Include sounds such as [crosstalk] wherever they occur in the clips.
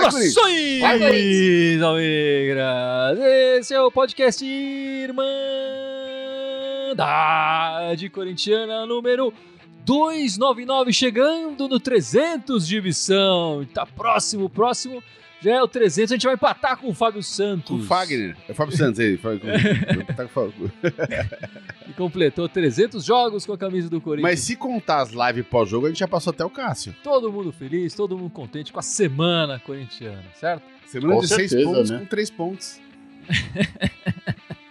Saudações, Almigras! Esse é o podcast Irmandade Corintiana número 299, chegando no 300 de missão. Tá próximo, próximo. Já é o 300, a gente vai empatar com o Fábio Santos. O Fagner. É o Fábio Santos aí. Fábio- tá com o Fábio. Que [laughs] completou 300 jogos com a camisa do Corinthians. Mas se contar as lives pós-jogo, a gente já passou até o Cássio. Todo mundo feliz, todo mundo contente com a semana corintiana, certo? Semana Com de seis certeza, pontos né? com três pontos.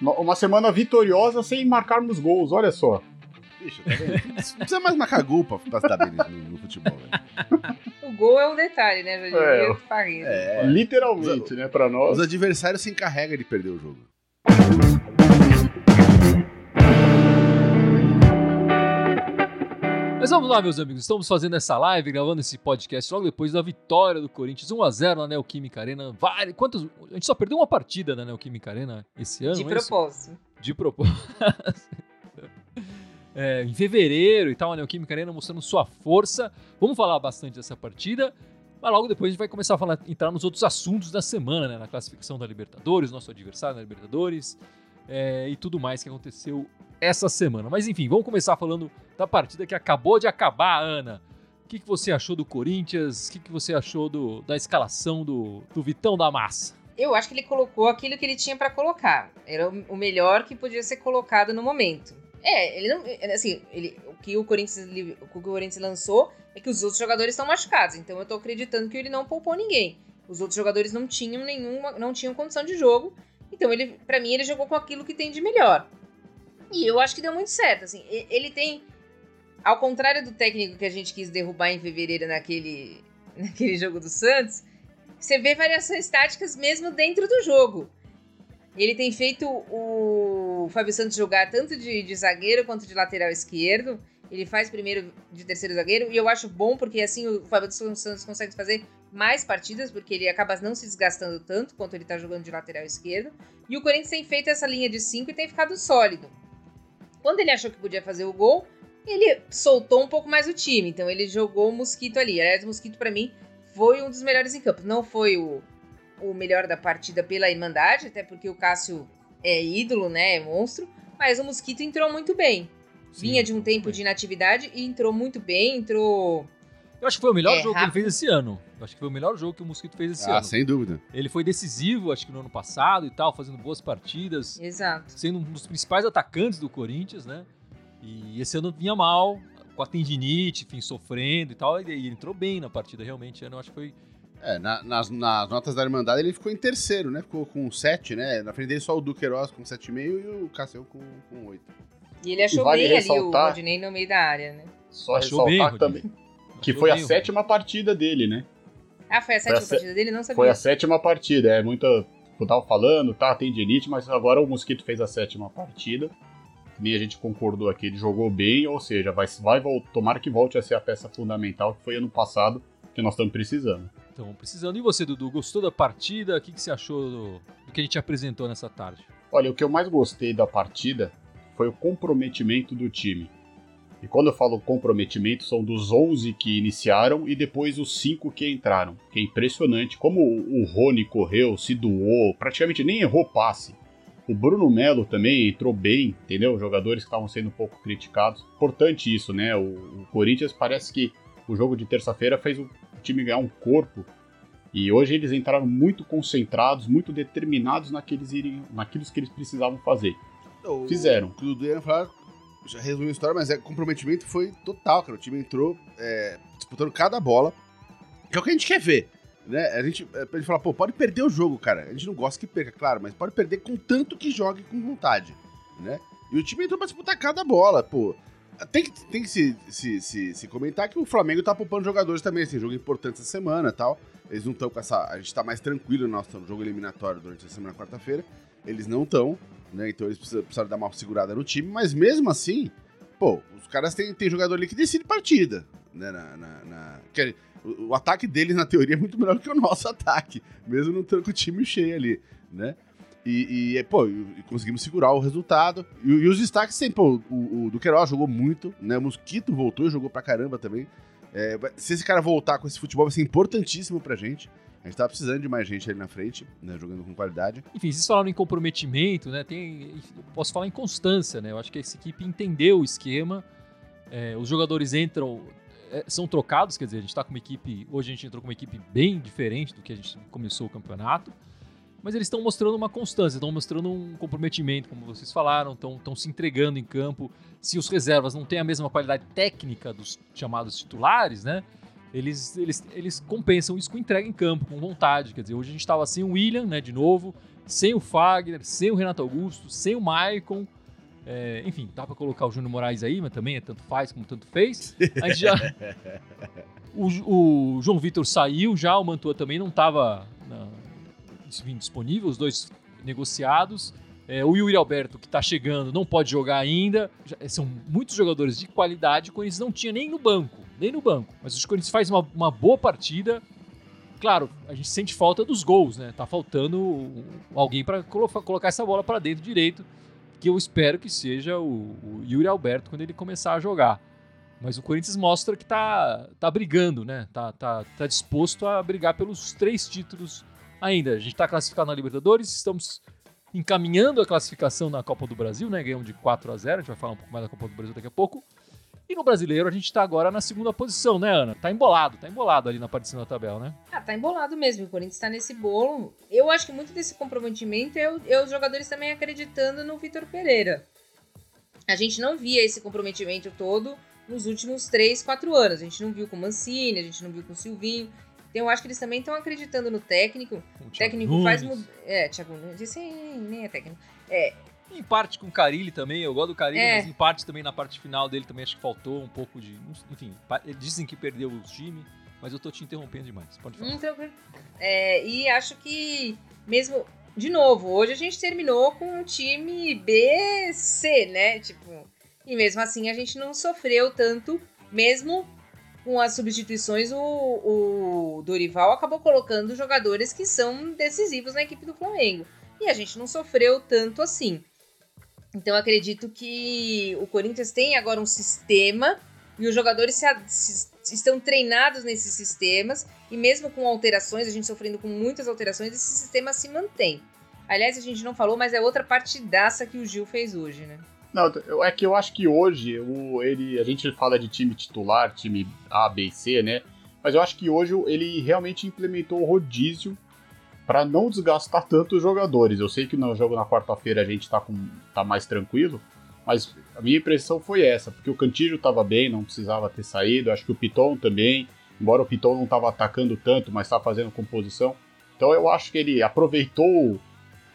Uma semana vitoriosa sem marcarmos gols, olha só. Bicho, tá vendo? Não precisa mais marcar gol pra, pra se dar bem no, no futebol, velho. [laughs] O gol é um detalhe, né? Já diria É. É. Literalmente, né, pra nós. Os adversários se encarregam de perder o jogo. Mas vamos lá, meus amigos. Estamos fazendo essa live, gravando esse podcast logo depois da vitória do Corinthians 1x0 na Neoquímica Arena. Várias, quantos, a gente só perdeu uma partida na Neoquímica Arena esse ano. De não é propósito. De propósito. [laughs] É, em fevereiro e tal, a Neoquímica Arena mostrando sua força. Vamos falar bastante dessa partida. Mas logo depois a gente vai começar a falar, entrar nos outros assuntos da semana, né? Na classificação da Libertadores, nosso adversário na Libertadores é, e tudo mais que aconteceu essa semana. Mas enfim, vamos começar falando da partida que acabou de acabar, Ana. O que, que você achou do Corinthians? O que, que você achou do- da escalação do, do Vitão da Massa? Eu acho que ele colocou aquilo que ele tinha pra colocar. Era o melhor que podia ser colocado no momento. É, ele não. Assim, ele, o que o Corinthians, o que o Corinthians lançou é que os outros jogadores estão machucados. Então eu tô acreditando que ele não poupou ninguém. Os outros jogadores não tinham nenhuma. não tinham condição de jogo. Então ele, para mim, ele jogou com aquilo que tem de melhor. E eu acho que deu muito certo. Assim, ele tem. Ao contrário do técnico que a gente quis derrubar em fevereiro naquele, [laughs] naquele jogo do Santos, você vê variações táticas mesmo dentro do jogo. Ele tem feito o Fábio Santos jogar tanto de, de zagueiro quanto de lateral esquerdo. Ele faz primeiro de terceiro zagueiro. E eu acho bom porque assim o Fábio Santos consegue fazer mais partidas, porque ele acaba não se desgastando tanto quanto ele tá jogando de lateral esquerdo. E o Corinthians tem feito essa linha de 5 e tem ficado sólido. Quando ele achou que podia fazer o gol, ele soltou um pouco mais o time. Então ele jogou o Mosquito ali. Aliás, o Mosquito pra mim foi um dos melhores em campo. Não foi o, o melhor da partida pela Irmandade, até porque o Cássio é ídolo, né? É monstro. Mas o Mosquito entrou muito bem. Vinha de um tempo de inatividade e entrou muito bem, entrou. Eu acho que foi o melhor É, jogo que ele rápido. fez esse ano. Eu acho que foi o melhor jogo que o Mosquito fez esse ah, ano. sem dúvida. Ele foi decisivo, acho que no ano passado e tal, fazendo boas partidas, Exato. sendo um dos principais atacantes do Corinthians, né? E esse ano vinha mal, com a tendinite, enfim, sofrendo e tal, e ele entrou bem na partida, realmente. Eu acho que foi. É, na- nas, nas notas da Irmandade ele ficou em terceiro, né? Ficou com 7, né? Na frente dele só o Duqueiroz com 7,5 e o Cássio com, com 8. E ele achou vale bem ali o ressaltar- Rodinei no meio da área, né? Só Achou bem, ressaltar Rodinei. também. Que Achou foi a bem, sétima partida dele, né? Ah, foi a sétima a sé- partida dele? Não sabia. Foi a sétima partida. É muita. Eu tava falando, tá? Tem elite, mas agora o Mosquito fez a sétima partida. Que nem a gente concordou aqui, ele jogou bem, ou seja, vai, vai tomara que volte a ser a peça fundamental que foi ano passado, que nós estamos precisando. Então, precisando. E você, Dudu, gostou da partida? O que, que você achou do, do que a gente apresentou nessa tarde? Olha, o que eu mais gostei da partida foi o comprometimento do time. E quando eu falo comprometimento, são dos 11 que iniciaram e depois os 5 que entraram. Que é impressionante como o o Rony correu, se doou, praticamente nem errou passe. O Bruno Melo também entrou bem, entendeu? Jogadores que estavam sendo um pouco criticados. Importante isso, né? O, o Corinthians parece que o jogo de terça-feira fez o time ganhar um corpo. E hoje eles entraram muito concentrados, muito determinados naqueles, irem, naquilo que eles precisavam fazer. O- Fizeram. O que o Dudu ia falar, já resumiu a história, mas é, o comprometimento foi total, cara. O time entrou é, disputando cada bola, que é o que a gente quer ver. Né? A gente, é, pra gente falar, pô, pode perder o jogo, cara. A gente não gosta que perca, claro, mas pode perder com tanto que jogue com vontade, né? E o time entrou pra disputar cada bola, pô. Tem que, tem que se, se, se, se comentar que o Flamengo tá poupando jogadores também, assim, jogo importante essa semana tal. Eles não estão com essa. A gente tá mais tranquilo no nosso jogo eliminatório durante a semana quarta-feira. Eles não estão, né? Então eles precisam, precisaram dar uma segurada no time, mas mesmo assim, pô, os caras têm, têm jogador ali que decide partida, né? Na, na, na- quer- o, o ataque deles, na teoria, é muito melhor que o nosso [laughs] ataque, mesmo não estando com o time cheio ali, né? E, e, pô, e conseguimos segurar o resultado. E, e os destaques sempre, pô, o, o Duqueiroz jogou muito, né? O Mosquito voltou e jogou pra caramba também. É, se esse cara voltar com esse futebol, vai ser importantíssimo pra gente. A gente tava precisando de mais gente ali na frente, né, jogando com qualidade. Enfim, vocês falaram em comprometimento, né? Tem, posso falar em constância, né? Eu acho que essa equipe entendeu o esquema. É, os jogadores entram, é, são trocados, quer dizer, a gente está com uma equipe. Hoje a gente entrou com uma equipe bem diferente do que a gente começou o campeonato. Mas eles estão mostrando uma constância, estão mostrando um comprometimento, como vocês falaram, estão se entregando em campo. Se os reservas não têm a mesma qualidade técnica dos chamados titulares, né? Eles, eles, eles compensam isso com entrega em campo, com vontade. Quer dizer, hoje a gente estava sem o William, né, de novo, sem o Fagner, sem o Renato Augusto, sem o Maicon. É, enfim, dá para colocar o Júnior Moraes aí, mas também é tanto faz como tanto fez. A gente já. [laughs] o, o João Vitor saiu já, o Mantua também não estava disponível, os dois negociados. É, o Yuri Alberto, que está chegando, não pode jogar ainda. Já, são muitos jogadores de qualidade, o Corinthians não tinha nem no banco, nem no banco. Mas o Corinthians faz uma, uma boa partida. Claro, a gente sente falta dos gols, né? Tá faltando alguém para colocar essa bola para dentro direito que eu espero que seja o, o, Yuri Alberto quando ele começar a jogar. Mas o Corinthians mostra que tá, tá brigando, né? Tá, tá, tá disposto a brigar pelos três títulos ainda. A gente está classificado na Libertadores, estamos encaminhando a classificação na Copa do Brasil, né? Ganhamos de 4 a 0 a gente vai falar um pouco mais da Copa do Brasil daqui a pouco. E no brasileiro a gente está agora na segunda posição, né, Ana? Tá embolado, tá embolado ali na parte de cima da tabela, né? Ah, tá embolado mesmo. O Corinthians está nesse bolo. Eu acho que muito desse comprometimento é, o, é os jogadores também acreditando no Vitor Pereira. A gente não via esse comprometimento todo nos últimos 3, 4 anos. A gente não viu com o Mancini, a gente não viu com o Silvinho. Então eu acho que eles também estão acreditando no técnico. O, técnico Nunes. faz. Mud... É, Thiago Nunes. Esse nem é técnico. É, em parte com o Carilli também, eu gosto do Carilli, é. mas em parte também na parte final dele também acho que faltou um pouco de. Enfim, dizem que perdeu o time, mas eu tô te interrompendo demais. Pode falar. Então, é, e acho que mesmo. De novo, hoje a gente terminou com um time B, C, né? Tipo. E mesmo assim a gente não sofreu tanto, mesmo com as substituições, o, o Dorival acabou colocando jogadores que são decisivos na equipe do Flamengo. E a gente não sofreu tanto assim. Então acredito que o Corinthians tem agora um sistema e os jogadores se, se, estão treinados nesses sistemas e mesmo com alterações, a gente sofrendo com muitas alterações, esse sistema se mantém. Aliás, a gente não falou, mas é outra partidaça que o Gil fez hoje, né? Não, é que eu acho que hoje o, ele, a gente fala de time titular, time A, B C, né? Mas eu acho que hoje ele realmente implementou o rodízio para não desgastar tanto os jogadores. Eu sei que no jogo na quarta-feira a gente tá, com, tá mais tranquilo, mas a minha impressão foi essa, porque o Cantillo estava bem, não precisava ter saído, acho que o Piton também, embora o Piton não estava atacando tanto, mas estava fazendo composição. Então eu acho que ele aproveitou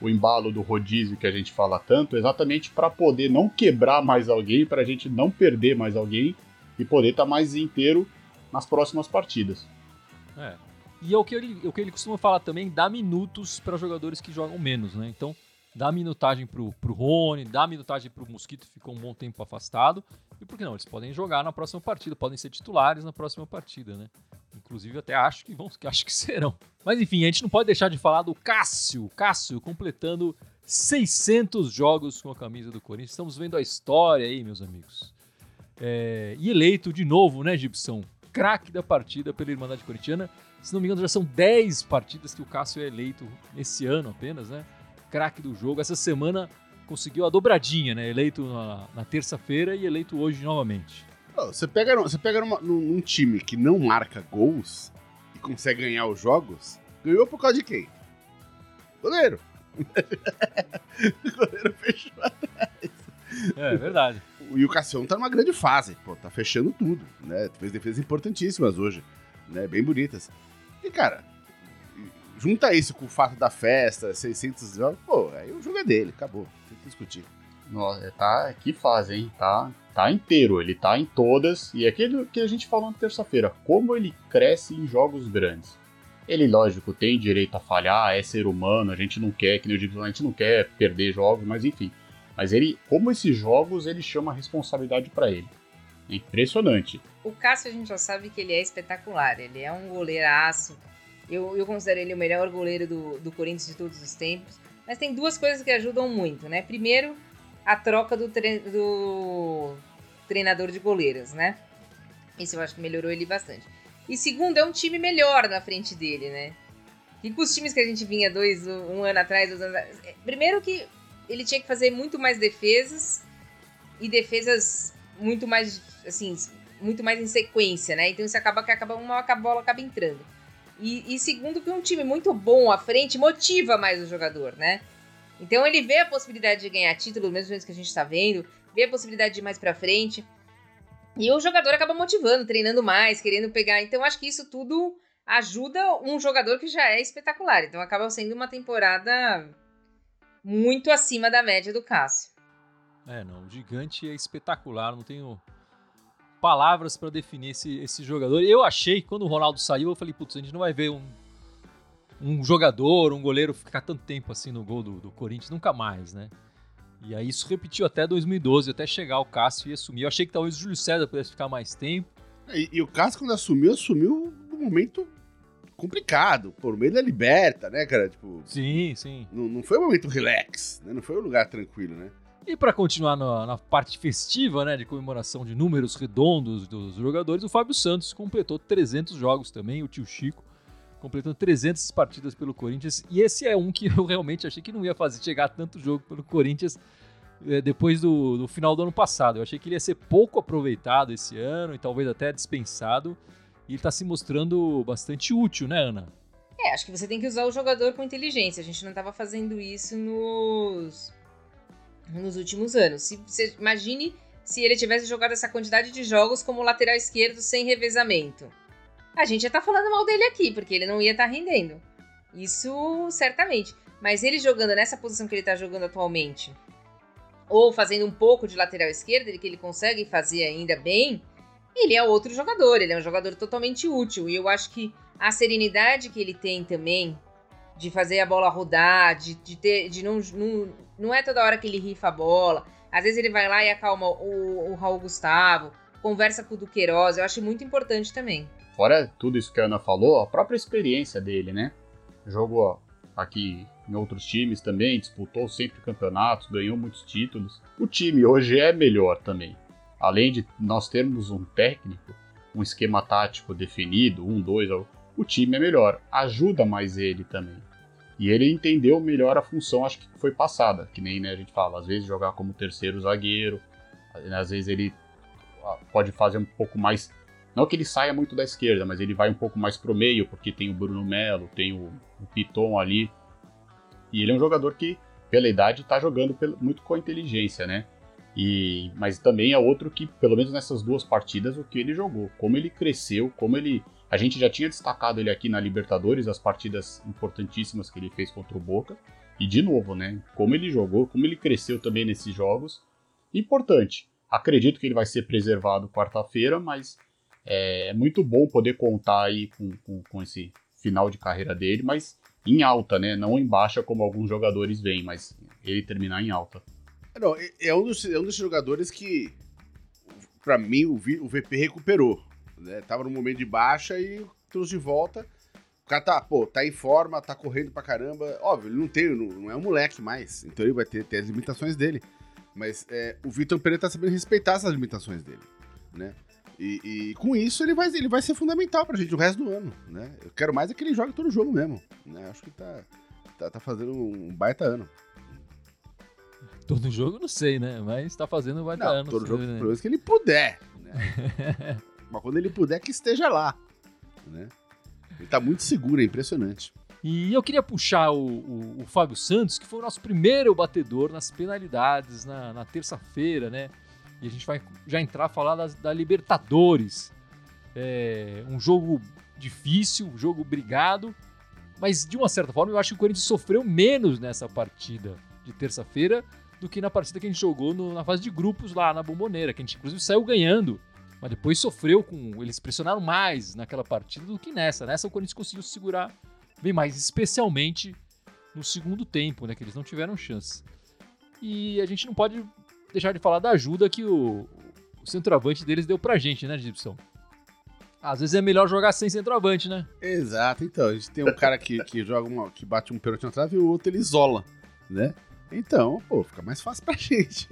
o embalo do rodízio que a gente fala tanto, exatamente para poder não quebrar mais alguém, para a gente não perder mais alguém e poder estar tá mais inteiro nas próximas partidas. É, e é o que ele, é o que ele costuma falar também, dá minutos para jogadores que jogam menos, né? Então, dá minutagem pro, pro Rony, dá minutagem pro Mosquito, ficou um bom tempo afastado. E por que não? Eles podem jogar na próxima partida, podem ser titulares na próxima partida, né? Inclusive, até acho que vão, que acho que serão. Mas enfim, a gente não pode deixar de falar do Cássio. Cássio completando 600 jogos com a camisa do Corinthians. Estamos vendo a história aí, meus amigos. É, e eleito de novo, né, Gibson? Craque da partida pela Irmandade Corintiana. Se não me engano, já são 10 partidas que o Cássio é eleito nesse ano apenas, né? Craque do jogo. Essa semana conseguiu a dobradinha, né? Eleito na, na terça-feira e eleito hoje novamente. Você pega, você pega numa, num, time que não marca gols e consegue ganhar os jogos, ganhou por causa de quem? Goleiro. o goleiro fechou atrás. É, verdade. E o Cassião tá numa grande fase, pô, tá fechando tudo, né? Fez defesas importantíssimas hoje, né? Bem bonitas. E, cara, junta isso com o fato da festa, 600 jogos, pô, aí o jogo é dele, acabou. Tem que discutir. Nossa, tá, que fase, hein? Tá, tá inteiro, ele tá em todas. E é aquilo que a gente falou na terça-feira, como ele cresce em jogos grandes. Ele, lógico, tem direito a falhar, é ser humano, a gente não quer, que nem eu digo, a gente não quer perder jogos, mas enfim. Mas ele, como esses jogos, ele chama a responsabilidade para ele. É impressionante. O Cássio a gente já sabe que ele é espetacular, ele é um goleiraço. Eu, eu considero ele o melhor goleiro do, do Corinthians de todos os tempos. Mas tem duas coisas que ajudam muito, né? Primeiro, a troca do, tre do treinador de goleiros, né? Isso eu acho que melhorou ele bastante. E segundo, é um time melhor na frente dele, né? E com os times que a gente vinha dois, um ano atrás, dois anos atrás. É, primeiro que ele tinha que fazer muito mais defesas e defesas muito mais, assim, muito mais em sequência, né? Então isso acaba que acaba uma a bola acaba entrando. E, e segundo que um time muito bom à frente motiva mais o jogador, né? Então ele vê a possibilidade de ganhar título, mesmo jeito que a gente está vendo, vê a possibilidade de ir mais para frente. E o jogador acaba motivando, treinando mais, querendo pegar. Então acho que isso tudo ajuda um jogador que já é espetacular. Então acaba sendo uma temporada muito acima da média do Cássio. É, não, o gigante é espetacular, não tenho palavras para definir esse, esse jogador. Eu achei quando o Ronaldo saiu, eu falei, putz, a gente não vai ver um, um jogador, um goleiro ficar tanto tempo assim no gol do, do Corinthians, nunca mais, né? E aí isso repetiu até 2012, até chegar o Cássio e assumir. Eu achei que talvez o Júlio César pudesse ficar mais tempo. E, e o Cássio, quando assumiu, assumiu num momento complicado, por meio da liberta, né, cara? Tipo, sim, sim. Não, não foi um momento relax, né? Não foi um lugar tranquilo, né? E para continuar na, na, parte festiva, né, de comemoração de números redondos dos jogadores, o Fábio Santos completou 300 jogos também, o tio Chico completando 300 partidas pelo Corinthians. E esse é um que [laughs] eu realmente achei que não ia fazer chegar tanto jogo pelo Corinthians é, depois do, do, final do ano passado. Eu achei que ele ia ser pouco aproveitado esse ano e talvez até dispensado. E ele está se mostrando bastante útil, né, Ana? É, acho que você tem que usar o jogador com inteligência. A gente não estava fazendo isso nos, nos últimos anos. Se, você imagine se ele tivesse jogado essa quantidade de jogos como lateral esquerdo sem revezamento a gente já tá falando mal dele aqui, porque ele não ia estar tá rendendo. Isso certamente. Mas ele jogando nessa posição que ele tá jogando atualmente, ou fazendo um pouco de lateral esquerda, que ele consegue fazer ainda bem, ele é outro jogador, ele é um jogador totalmente útil. E eu acho que a serenidade que ele tem também de fazer a bola rodar, de, de ter. de não, não. Não é toda hora que ele rifa a bola. Às vezes ele vai lá e acalma o, o Raul Gustavo, conversa com o Duqueiroz, eu acho muito importante também. Fora tudo isso que a Ana falou, a própria experiência dele, né? Jogou aqui em outros times também, disputou sempre campeonatos, ganhou muitos títulos. O time hoje é melhor também. Além de nós termos um técnico, um esquema tático definido, um, dois, o time é melhor. Ajuda mais ele também. E ele entendeu melhor a função, acho que foi passada, que nem né, a gente fala, às vezes jogar como terceiro zagueiro, às vezes ele ah, pode fazer um pouco mais não que ele saia muito da esquerda, mas ele vai um pouco mais pro meio, porque tem o Bruno Melo, tem o, o Piton ali. E ele é um jogador que, pela idade, está jogando muito com a inteligência, né? E, mas também é outro que, pelo menos nessas duas partidas, o que ele jogou, como ele cresceu, como ele. A gente já tinha destacado ele aqui na Libertadores, as partidas importantíssimas que ele fez contra o Boca. E de novo, né? Como ele jogou, como ele cresceu também nesses jogos. Importante. Acredito que ele vai ser preservado quarta-feira, mas é, é muito bom poder contar aí com, com, com, esse final de carreira dele, mas em alta, né? Não em baixa como alguns jogadores vêm, mas ele terminar em alta. Não, é um dos, é um dos jogadores que, para mim, o, o VP recuperou. Né? Tava no momento de baixa e trouxe de volta. O cara tá, pô, tá em forma, tá correndo pra caramba. Óbvio, ele não tem, não, não é um moleque mais. Então ele vai ter, ter as limitações dele. Mas é, o Vitor Pereira tá sabendo respeitar essas limitações dele, né? E, e, com isso ele vai, ele vai ser fundamental pra gente o resto do ano, né? Eu quero mais é que ele jogue todo jogo mesmo, né? Acho que tá, tá, tá fazendo um baita ano. Todo jogo não sei, né? Mas tá fazendo um baita não, ano. Todo jogo, né? pelo menos que ele puder, né? [laughs] Mas quando ele puder, que esteja lá, né? Ele tá muito seguro, é impressionante. E eu queria puxar o, o, o Fábio Santos, que foi o nosso primeiro batedor nas penalidades na, na terça-feira, né? E a gente vai já entrar a falar das, da Libertadores. É um jogo difícil, um jogo brigado, mas de uma certa forma eu acho que o Corinthians sofreu menos nessa partida de terça-feira do que na partida que a gente jogou no, na fase de grupos lá na Bomboneira, que a gente inclusive saiu ganhando, mas depois sofreu com. Eles pressionaram mais naquela partida do que nessa. Nessa o Corinthians conseguiu se segurar bem mais, especialmente no segundo tempo, né? Que eles não tiveram chance. E a gente não pode deixar de falar da ajuda que o, o centroavante deles deu pra gente, né, Gibson? Às vezes é melhor jogar sem centroavante, né? Exato, então. A gente tem um cara que, que joga uma, que bate um pênalti na trave e o outro ele isola. né? Então, pô, fica mais fácil pra [laughs] gente.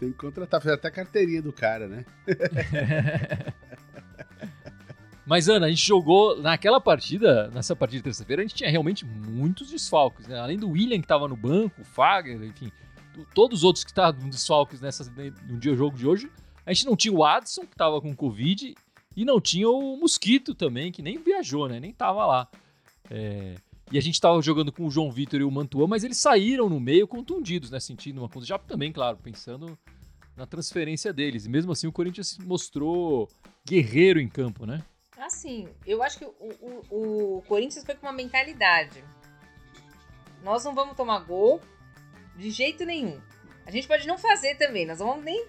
Tem que contratar, fazer até a carteirinha do cara, né? [laughs] Mas, Ana, a gente jogou naquela partida, nessa partida de terça-feira, a gente tinha realmente muitos desfalques, né? Além do William que estava no banco, o Fagner, enfim, todos os outros que estavam desfalques nessa, no dia jogo de hoje, a gente não tinha o Adson, que estava com Covid, e não tinha o Mosquito também, que nem viajou, né? Nem estava lá. É, e a gente estava jogando com o João Vitor e o Mantuan, mas eles saíram no meio contundidos, né? Sentindo uma coisa. Já também, claro, pensando na transferência deles. E mesmo assim o Corinthians mostrou guerreiro em campo, né? Assim, eu acho que o, o, o Corinthians foi com uma mentalidade. Nós não vamos tomar gol de jeito nenhum. A gente pode não fazer também, nós vamos nem.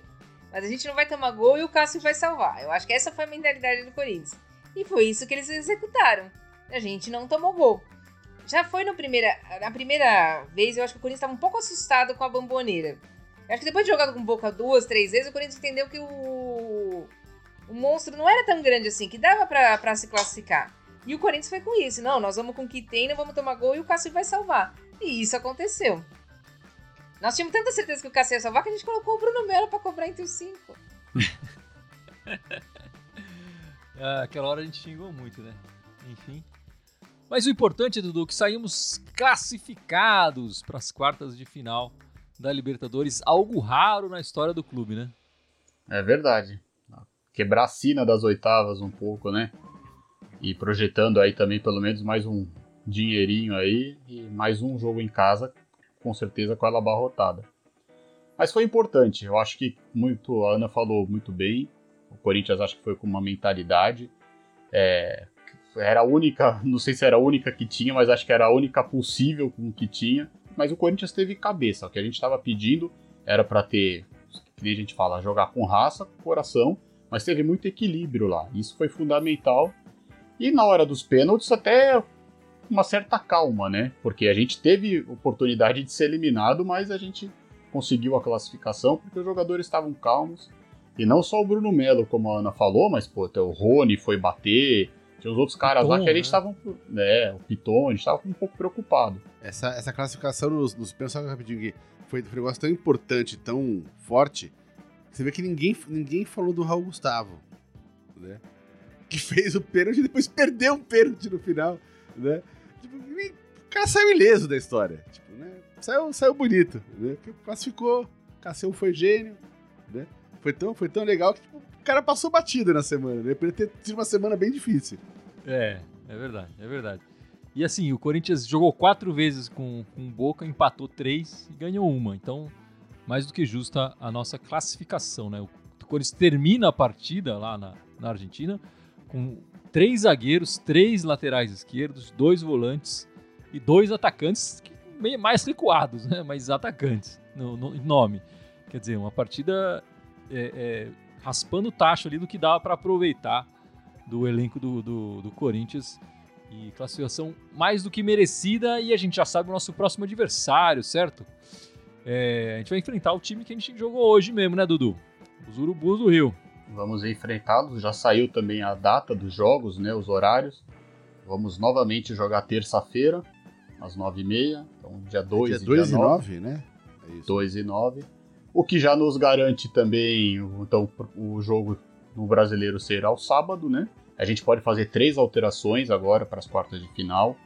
Mas a gente não vai tomar gol e o Cássio vai salvar. Eu acho que essa foi a mentalidade do Corinthians. E foi isso que eles executaram. A gente não tomou gol. Já foi no primeira, na primeira vez, eu acho que o Corinthians estava um pouco assustado com a bomboneira. Eu acho que depois de jogar com Boca duas, três vezes, o Corinthians entendeu que o, o monstro não era tão grande assim, que dava para se classificar. E o Corinthians foi com isso. Não, nós vamos com o que tem, não vamos tomar gol e o Cássio vai salvar. E isso aconteceu. Nós tínhamos tanta certeza que o Cássio ia salvar que a gente colocou o Bruno Melo para cobrar entre os cinco. [laughs] ah, aquela hora a gente xingou muito, né? Enfim. Mas o importante, Dudu, é que saímos classificados para as quartas de final da Libertadores, algo raro na história do clube, né? É verdade. Quebrar a sina das oitavas um pouco, né? E projetando aí também pelo menos mais um dinheirinho aí e mais um jogo em casa, com certeza com ela abarrotada. Mas foi importante, eu acho que muito, a Ana falou muito bem, o Corinthians acho que foi com uma mentalidade, é, era a única, [laughs] não sei se era a única que tinha, mas acho que era a única possível com o que tinha. Mas o Corinthians teve cabeça. O que a gente estava pedindo era para ter, que nem a gente fala, jogar com raça, com coração, mas teve muito equilíbrio lá. Isso foi fundamental. E na hora dos pênaltis, até uma certa calma, né? Porque a gente teve oportunidade de ser eliminado, mas a gente conseguiu a classificação porque os jogadores estavam calmos. E não só o Bruno Melo, como a Ana falou, mas pô, o Rony foi bater, tinha os outros caras Piton, lá que a gente estavam. Né? né, o Piton, a gente estava um pouco preocupado. Essa, essa classificação nos, nos rapidinho aqui, foi, foi um negócio tão importante, tão forte, você vê que ninguém, ninguém falou do Raul Gustavo, né? Que fez o pênalti e depois perdeu um pênalti no final, né? Tipo, o cara saiu ileso da história, tipo, né? Saiu, saiu bonito, né? Classificou, Cassião foi gênio, né? Foi tão, foi tão legal que tipo, o cara passou batida na semana, né? Poderia ter sido uma semana bem difícil. É, é verdade, é verdade. E assim, o Corinthians jogou quatro vezes com, com Boca, empatou três e ganhou uma. Então, mais do que justa a nossa classificação, né? O Corinthians termina a partida lá na, na Argentina com três zagueiros, três laterais esquerdos, dois volantes e dois atacantes mais recuados, né? Mas atacantes no, no nome. Quer dizer, uma partida é, é, raspando o tacho ali do que dava para aproveitar do elenco do, do, do, Corinthians. E classificação mais do que merecida. E a gente já sabe o nosso próximo adversário, certo? É, a gente vai enfrentar o time que a gente jogou hoje mesmo, né, Dudu? Os Urubus do Rio. Vamos enfrentá-los. Já saiu também a data dos jogos, né? Os horários. Vamos novamente jogar terça-feira, às 9h30. Então, dia 2 dia e 2 dia 9, e 9 né? É 2 e 9. O que já nos garante também então, o jogo no brasileiro ser ao sábado, né? A gente pode fazer três alterações agora para as quartas de final.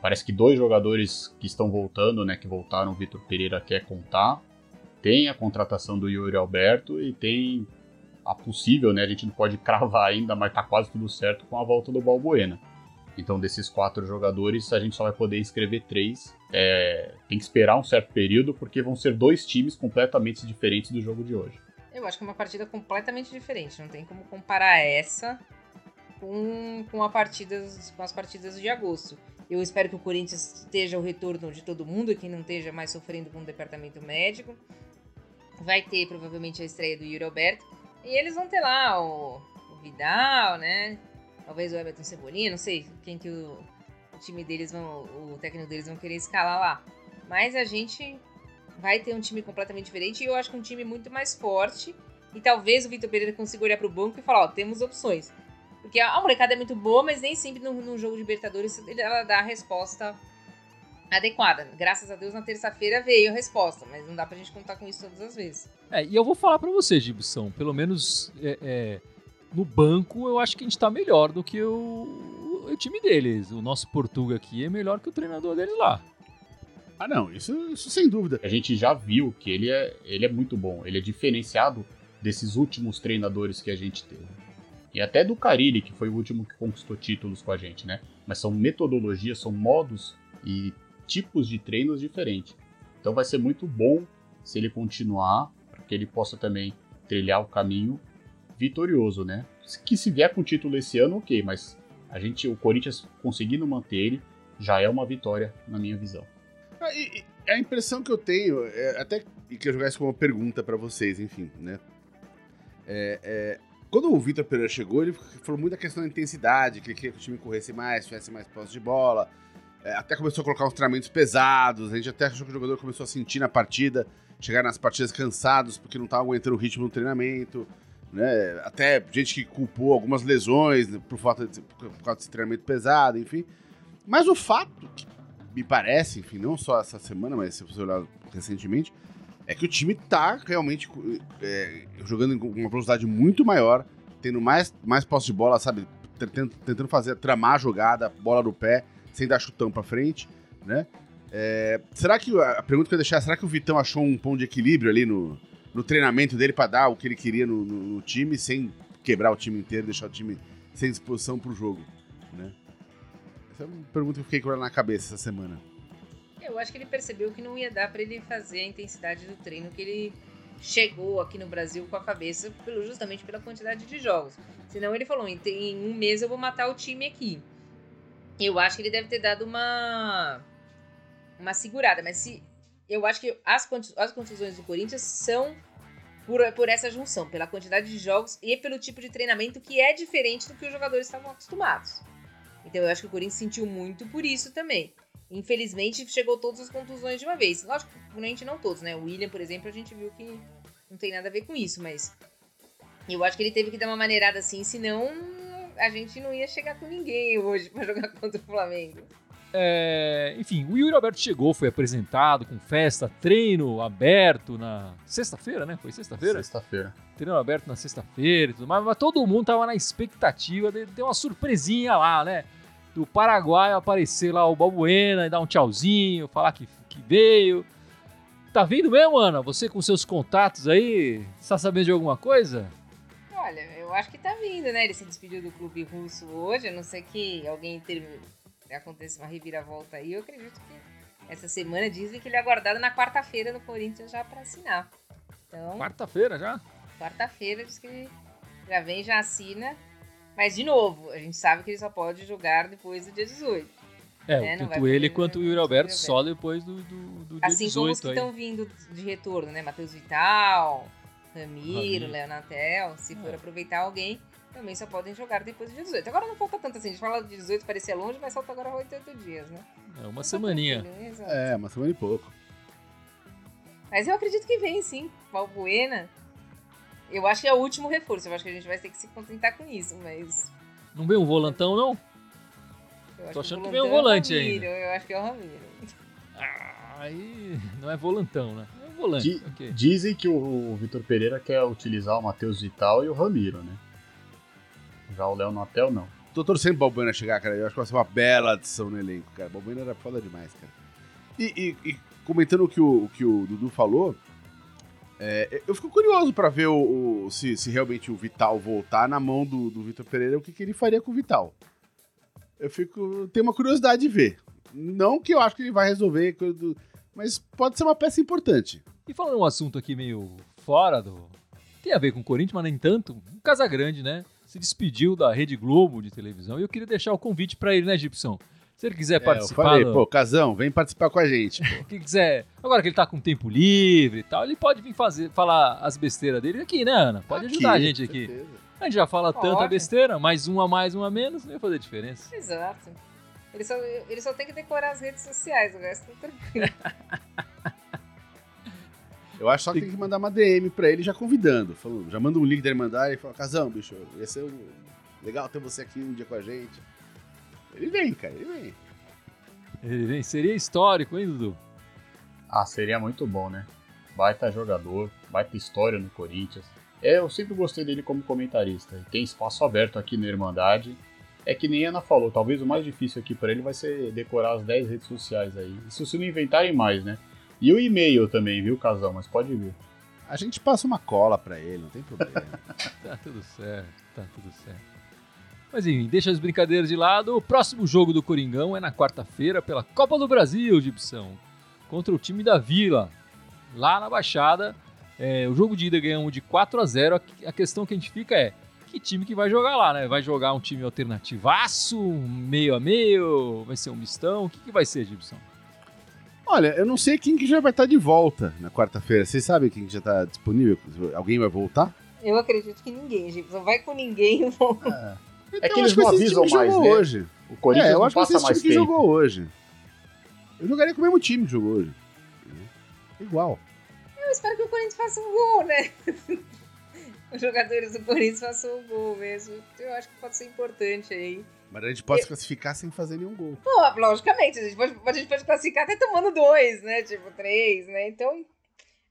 Parece que dois jogadores que estão voltando, né? Que voltaram, o Vitor Pereira quer contar. Tem a contratação do Yuri Alberto e tem a possível, né? A gente não pode cravar ainda, mas tá quase tudo certo com a volta do Balbuena. Então, desses quatro jogadores, a gente só vai poder escrever três. É, tem que esperar um certo período, porque vão ser dois times completamente diferentes do jogo de hoje. Eu acho que é uma partida completamente diferente. Não tem como comparar essa com, com, a partida, com as partidas de agosto. Eu espero que o Corinthians esteja o retorno de todo mundo, e quem não esteja mais sofrendo com o departamento médico. Vai ter provavelmente a estreia do Yuri Alberto. E eles vão ter lá o, o Vidal, né? Talvez o Everton Cebolinha, não sei quem que o, o time deles vão, o técnico deles vão querer escalar lá. Mas a gente vai ter um time completamente diferente e eu acho que um time muito mais forte. E talvez o Vitor Pereira consiga olhar para o banco e falar: ó, temos opções. Porque a molecada é muito boa, mas nem sempre no, jogo de Libertadores ela dá a resposta adequada. Graças a Deus, na terça-feira veio a resposta, mas não dá pra gente contar com isso todas as vezes. É, e eu vou falar pra você, Gibson, pelo menos é, é, no banco eu acho que a gente tá melhor do que o, o time deles. O nosso Portuga aqui é melhor que o treinador deles lá. Ah, não, isso, isso sem dúvida. A gente já viu que ele é, ele é muito bom, ele é diferenciado desses últimos treinadores que a gente teve. E até do Carilli, que foi o último que conquistou títulos com a gente, né? Mas são metodologias, são modos e tipos de treinos diferentes. Então vai ser muito bom se ele continuar, para que ele possa também trilhar o caminho vitorioso, né? Que se vier com título esse ano, ok, mas a gente, o Corinthians conseguindo manter ele, já é uma vitória na minha visão. Ah, e, e a impressão que eu tenho, é, até que eu jogasse como pergunta para vocês, enfim, né? É, é, quando o Vitor Pereira chegou, ele falou muito da questão da intensidade, que ele queria que o time corresse mais, tivesse mais posse de bola. É, até começou a colocar uns treinamentos pesados, a gente até achou que o jogador começou a sentir na partida, chegar nas partidas cansados porque não estava aguentando o ritmo do treinamento. Né? Até gente que culpou algumas lesões né, por, falta de, por causa desse treinamento pesado, enfim. Mas o fato, que me parece, enfim, não só essa semana, mas se você olhar recentemente, é que o time tá realmente é, jogando com uma velocidade muito maior, tendo mais, mais posse de bola, sabe? Tentando, tentando fazer, tramar a jogada, bola no pé, sem dar chutão pra frente, né? É, será que, a pergunta que eu deixar, será que o Vitão achou um ponto de equilíbrio ali no, no treinamento dele para dar o que ele queria no, no, no, time, sem quebrar o time inteiro, deixar o time sem disposição pro jogo, né? Essa é uma pergunta que eu fiquei com ela na cabeça essa semana. Eu acho que ele percebeu que não ia dar para ele fazer a intensidade do treino que ele chegou aqui no Brasil com a cabeça, pelo, justamente pela quantidade de jogos. Senão ele falou, em um mês eu vou matar o time aqui. Eu acho que ele deve ter dado uma uma segurada, mas se eu acho que as, as contusões do Corinthians são por, por essa junção, pela quantidade de jogos e pelo tipo de treinamento que é diferente do que os jogadores estavam acostumados. Então eu acho que o Corinthians sentiu muito por isso também. Infelizmente, chegou todas as contusões de uma vez. Lógico, provavelmente não todos, né? O William, por exemplo, a gente viu que não tem nada a ver com isso, mas eu acho que ele teve que dar uma maneirada assim, senão a gente não ia chegar com ninguém hoje para jogar [laughs] contra o Flamengo. É, enfim, o Yuri Alberto chegou, foi apresentado com festa, treino aberto na sexta-feira, né? Foi sexta-feira? Sexta-feira. Treino aberto na sexta-feira e tudo mais, mas todo mundo tava na expectativa de ter uma surpresinha lá, né? do Paraguai aparecer lá o Balbuena e dar um tchauzinho, falar que, que veio. Tá vindo mesmo, Ana? Você com seus contatos aí, está sabendo de alguma coisa? Olha, eu acho que tá vindo, né? Ele se despediu do clube russo hoje, a não ser que alguém ter... aconteça uma reviravolta aí. Eu acredito que essa semana dizem que ele é aguardado na quarta-feira no Corinthians já para assinar. Então, quarta-feira já? Quarta-feira diz que já vem, já assina. Mas, de novo, a gente sabe que ele só pode jogar depois do dia 18. É, né? tanto ele quanto o Yuri Alberto só depois do, do, do dia assim 18. Assim como os que estão vindo de retorno, né? Matheus Vital, Ramiro, Léo Natel. Se for é. aproveitar alguém, também só podem jogar depois dia 18. Agora não falta tanto assim. A gente fala de 18 parecia longe, mas falta agora 88 dias, né? É, uma semaninha. É, uma semana e pouco. Mas eu acredito que vem, sim. Valbuena. Eu acho que é o último reforço. Eu acho que a gente vai ter que se contentar com isso, mas. Não vem um volantão, não? Tô achando que, vem um é volante é ainda. Eu acho que é o Ramiro. Ah, aí não é volantão, né? Volante. okay. Dizem que o Vitor Pereira quer utilizar o Matheus Vital e o Ramiro, né? Já o Léo Natel, não. Tô torcendo o Balbuena chegar, cara. Eu acho que vai ser uma bela adição no elenco, cara. O Balbuena era foda demais, cara. E, e, e comentando o que o, o que o Dudu falou, é, eu fico curioso para ver o, o, se, se, realmente o Vital voltar na mão do, do Vitor Pereira, o que, que, ele faria com o Vital. Eu fico. Tenho uma curiosidade de ver. Não que eu acho que ele vai resolver, mas pode ser uma peça importante. E falando um assunto aqui meio fora do. Tem a ver com o Corinthians, mas nem tanto. O Casagrande, né? Se despediu da Rede Globo de televisão e eu queria deixar o convite para ele, né, Gibson? Se ele quiser é, participar. Eu falei, pô, Casão, vem participar com a gente. Quem [laughs] quiser. Agora que ele tá com tempo livre e tal, ele pode vir fazer, falar as besteiras dele aqui, né, Ana? Pode aqui, ajudar a gente aqui. Certeza. A gente já fala pode. tanta besteira, mais um a mais, um a menos, não ia fazer diferença. Exato. Ele só, ele só tem que decorar as redes sociais, o resto tá tranquilo. [laughs] Eu acho só que tem que mandar uma DM pra ele já convidando. Falou, já manda um link dele mandar e fala, Casão, bicho, ia ser legal ter você aqui um dia com a gente. Ele vem, cara, ele vem. Ele seria histórico, hein, Dudu? Ah, seria muito bom, né? Baita jogador, baita história no Corinthians. É, eu sempre gostei dele como comentarista. E tem espaço aberto aqui na Irmandade. É que nem a Ana falou, talvez o mais difícil aqui para ele vai ser decorar as 10 redes sociais aí. Isso se não inventarem mais, né? E o e-mail também, viu, Casal? Mas pode vir. A gente passa uma cola pra ele, não tem problema. [laughs] Tá tudo certo, tá tudo certo. Mas enfim, deixa as brincadeiras de lado. O próximo jogo do Coringão é na quarta-feira pela Copa do Brasil, Gibson. Contra o time da Vila, lá na Baixada. É, o jogo de ida ganhamos de 4 a 0 A questão que a gente fica é que time que vai jogar lá, né? Vai jogar um time alternativaço, meio a meio, vai ser um mistão? O que, que vai ser, Gibson? Olha, eu não sei quem que já vai estar de volta na quarta-feira. Vocês sabem quem que já está disponível? Alguém vai voltar? Eu acredito que ninguém, Gibson. Vai com ninguém. Vou... É. é que eles não avisam mais, né? hoje. O Corinthians é, eu não acho que passa esse mais time que tempo. jogou hoje. Eu jogaria com o mesmo time que jogou hoje. Igual. Eu espero que o Corinthians faça um gol, né? [laughs] Os jogadores do Corinthians façam um gol mesmo. Eu acho que pode ser importante aí. Mas a gente pode se classificar sem fazer nenhum gol. Pô, logicamente, a gente, pode, a gente pode classificar até tomando dois, né? Tipo, três, né? Então.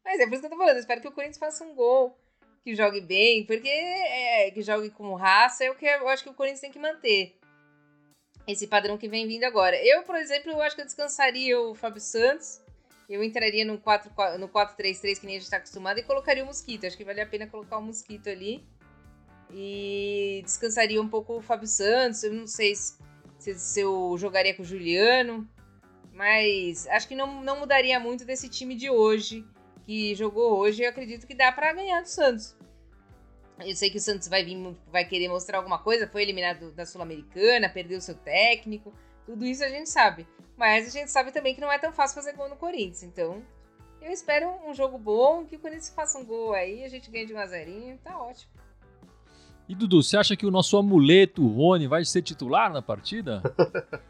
Mas é por isso que eu tô falando. Eu espero que o Corinthians faça um gol, que jogue bem, porque é, que jogue com raça é o que eu acho que o Corinthians tem que manter. Esse padrão que vem vindo agora. Eu, por exemplo, eu acho que eu descansaria o Fábio Santos. Eu entraria no 4-3-3, no 4-3-3, que nem a gente tá acostumado, e colocaria o Mosquito. Acho que vale a pena colocar o Mosquito ali. E descansaria um pouco o Fábio Santos. Eu não sei se, se, eu jogaria com o Juliano. Mas acho que não, não mudaria muito desse time de hoje, que jogou hoje. Eu acredito que dá pra ganhar do Santos. Eu sei que o Santos vai vir, vai querer mostrar alguma coisa. Foi eliminado da Sul-Americana, perdeu seu técnico. Tudo isso a gente sabe. Mas a gente sabe também que não é tão fácil fazer gol no Corinthians. Então, eu espero um jogo bom, que o Corinthians faça um gol aí, a gente ganhe de 1 a 0 tá ótimo. E Dudu, você acha que o nosso amuleto, o Rony, vai ser titular na partida? [laughs]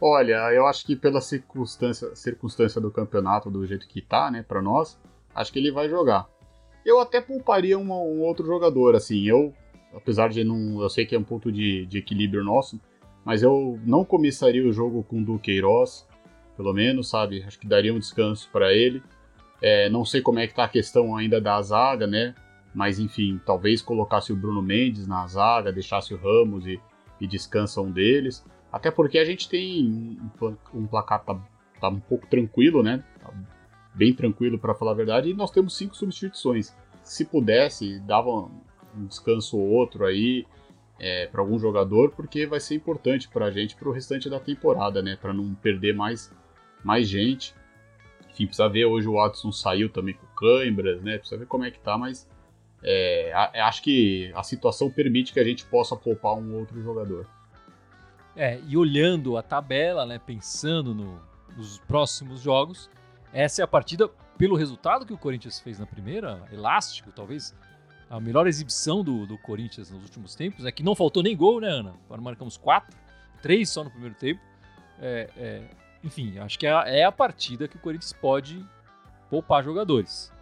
Olha, eu acho que pela circunstância, circunstância do campeonato, do jeito que tá, né, pra nós, acho que ele vai jogar. Eu até pouparia uma- um outro jogador, assim, eu, apesar de não, eu sei que é um ponto de, de equilíbrio nosso, mas eu não começaria o jogo com o Duqueiroz, pelo menos, sabe, acho que daria um descanso pra ele. É, não sei como é que tá a questão ainda da zaga, né, mas enfim, talvez colocasse o Bruno Mendes na zaga, deixasse o Ramos e, e descansa um deles. Até porque a gente tem um, um placar tá, tá um pouco tranquilo, né? Tá bem tranquilo para falar a verdade, e nós temos cinco substituições. Se pudesse, dava um descanso ou outro aí é, para algum jogador, porque vai ser importante para a gente para o restante da temporada, né? Para não perder mais, mais gente. Enfim, precisa ver. Hoje o Watson saiu também com câimbras, né? Precisa ver como é que tá, mas é, a- acho que a situação permite que a gente possa poupar um outro jogador. É, e olhando a tabela, né, pensando no- nos próximos jogos, essa é a partida, pelo resultado que o Corinthians fez na primeira, elástico, talvez a melhor exibição do, do Corinthians nos últimos tempos, é que não faltou nem gol, né, Ana? Agora marcamos quatro, três só no primeiro tempo. É, é, enfim, acho que é a, é a partida que o Corinthians pode poupar jogadores.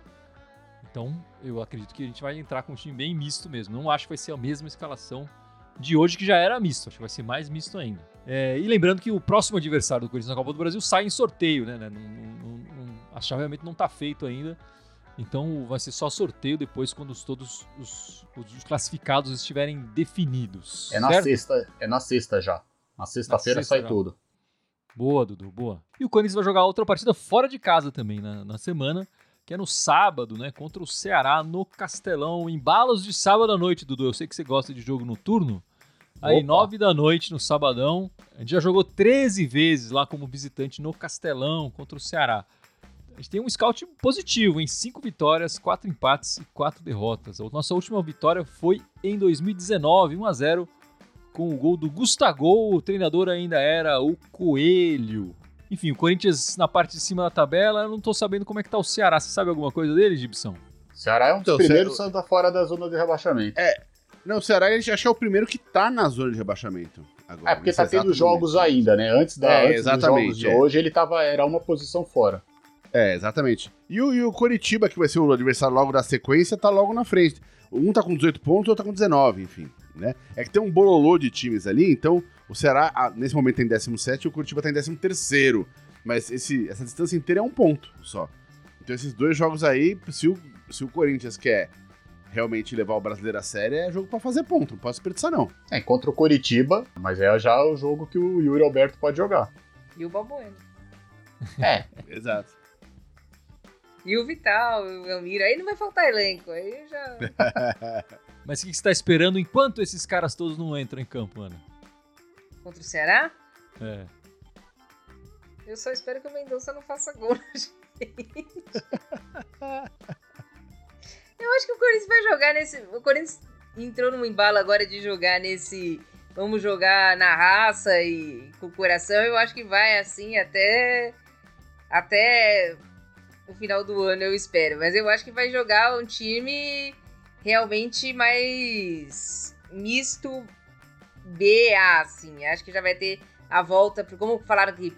Então, eu acredito que a gente vai entrar com um time bem misto mesmo. Não acho que vai ser a mesma escalação de hoje, que já era misto. Acho que vai ser mais misto ainda. É, e lembrando que o próximo adversário do Corinthians na Copa do Brasil sai em sorteio, né? né? Não- não- não- a chaveamento não está feito ainda. Então vai ser só sorteio depois quando os- todos os, os classificados estiverem definidos. É na certo? sexta, é na sexta já. Na sexta-feira sexta sai já. tudo. Boa, Dudu, boa. E o Corinthians vai jogar outra partida fora de casa também na, na semana, que é no sábado, né? Contra o Ceará no Castelão, em balos de sábado à noite, Dudu. Eu sei que você gosta de jogo noturno. Aí, Opa. nove da noite no sabadão. A gente já jogou 13 vezes lá como visitante no Castelão contra o Ceará. A gente tem um scout positivo, em cinco vitórias, quatro empates e quatro derrotas. A nossa última vitória foi em 2019, 1 a 0 com o gol do Gustavo. O treinador ainda era o Coelho. Enfim, o Corinthians na parte de cima da tabela, eu não tô sabendo como é que tá o Ceará. Você sabe alguma coisa dele, Gibson? Ceará é um dos Então, primeiros Ceará- fora da zona de rebaixamento. Não, o Ceará ele acho que é o primeiro que tá na zona de rebaixamento. Agora, É, porque nesse tá tendo jogos momento. ainda, né? Antes, da, É, antes dos exatamente, jogos de é. hoje, ele tava, era uma posição fora. É, exatamente. E o, e o Coritiba, que vai ser o adversário logo da sequência, tá logo na frente. Um tá com 18 pontos, o outro tá com 19, enfim. né? É que tem um bololô de times ali, então o Ceará, nesse momento, tem 17 e o Curitiba tá em 13 Mas esse, essa distância inteira é um ponto só. Então esses dois jogos aí, se o, se o Corinthians quer realmente levar o brasileiro a sério, é jogo para fazer ponto, não pode desperdiçar não. É, contra o Curitiba, mas é já o jogo que o Yuri Alberto pode jogar. E o Balbuena. É. [laughs] Exato. E o Vital, o Elmiro, aí não vai faltar elenco, aí já... [laughs] Mas o que você tá esperando enquanto esses caras todos não entram em campo, Ana? Contra o Ceará? É. Eu só espero que o Mendonça não faça gol na gente. Eu acho que o Corinthians vai jogar nesse. O Corinthians entrou num embalo agora de jogar nesse. Vamos jogar na raça e com o coração. Eu acho que vai assim até. Até o final do ano, eu espero. Mas eu acho que vai jogar um time realmente mais misto BA, assim. Acho que já vai ter a volta, como falaram que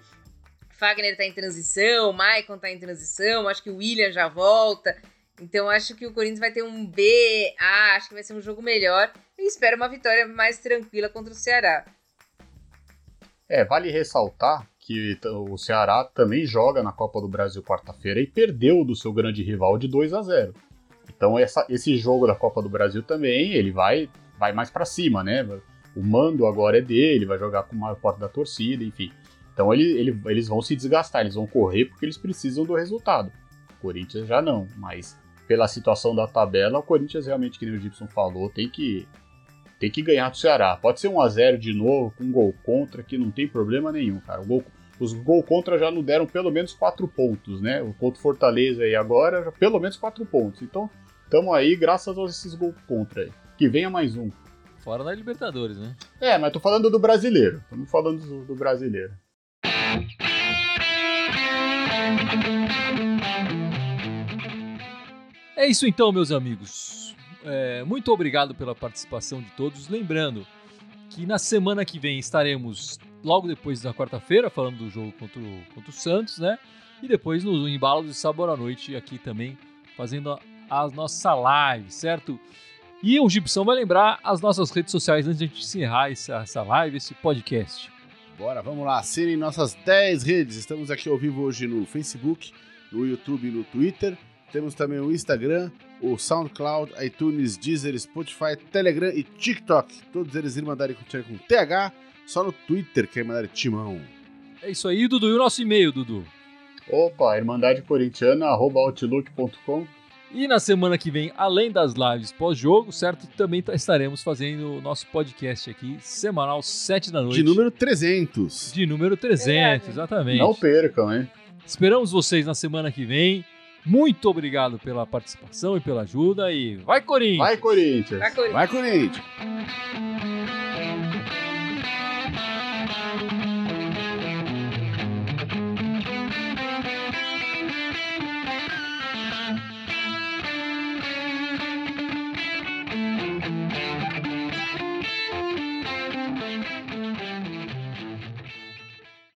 Fagner tá em transição, Maicon tá em transição, acho que o William já volta. Então acho que o Corinthians vai ter um B, A, acho que vai ser um jogo melhor. E espero uma vitória mais tranquila contra o Ceará. É, vale ressaltar que o Ceará também joga na Copa do Brasil quarta-feira e perdeu do seu grande rival de 2 a 0. Então essa, esse jogo da Copa do Brasil também, ele vai vai mais para cima, né? O mando agora é dele, vai jogar com o maior porta da torcida, enfim. Então ele, ele, eles vão se desgastar, eles vão correr porque eles precisam do resultado. O Corinthians já não, mas pela situação da tabela, o Corinthians realmente, que nem o Gibson falou, tem que tem que ganhar do Ceará. Pode ser 1 a 0 de novo, com um gol contra, que não tem problema nenhum, cara. Gol, os gol contra já não deram pelo menos 4 pontos, né? O contra Fortaleza aí agora, já pelo menos 4 pontos. Então, estamos aí graças a esses gols contra aí. Que venha mais um. Fora da Libertadores, né? É, mas tô falando do brasileiro. Estamos falando do, do brasileiro. É isso então, meus amigos. É, muito obrigado pela participação de todos. Lembrando que na semana que vem estaremos logo depois da quarta-feira falando do jogo contra o, contra o Santos, né? E depois no embalo de sábado à noite aqui também fazendo a, a nossa live, certo? E o Gibson vai lembrar as nossas redes sociais antes de a gente encerrar essa, essa live, esse podcast. Bora, vamos lá. Assinem nossas 10 redes. Estamos aqui ao vivo hoje no Facebook, no YouTube e no Twitter. Temos também o Instagram, o SoundCloud, iTunes, Deezer, Spotify, Telegram e TikTok. Todos eles irmandarem com TH, só no Twitter que é Irmandade Timão. É isso aí, Dudu. E o nosso e-mail, Dudu? Opa, irmandadecorintiana.outlook.com E na semana que vem, além das lives pós-jogo, certo? Também tá, estaremos fazendo o nosso podcast aqui, semanal, 7 da noite. De número 300. De número 300, exatamente. Não percam, hein? Esperamos vocês na semana que vem. Muito obrigado pela participação e pela ajuda. E vai, Corinthians! Vai, Corinthians! Vai, Corinthians! Vai, Corinthians!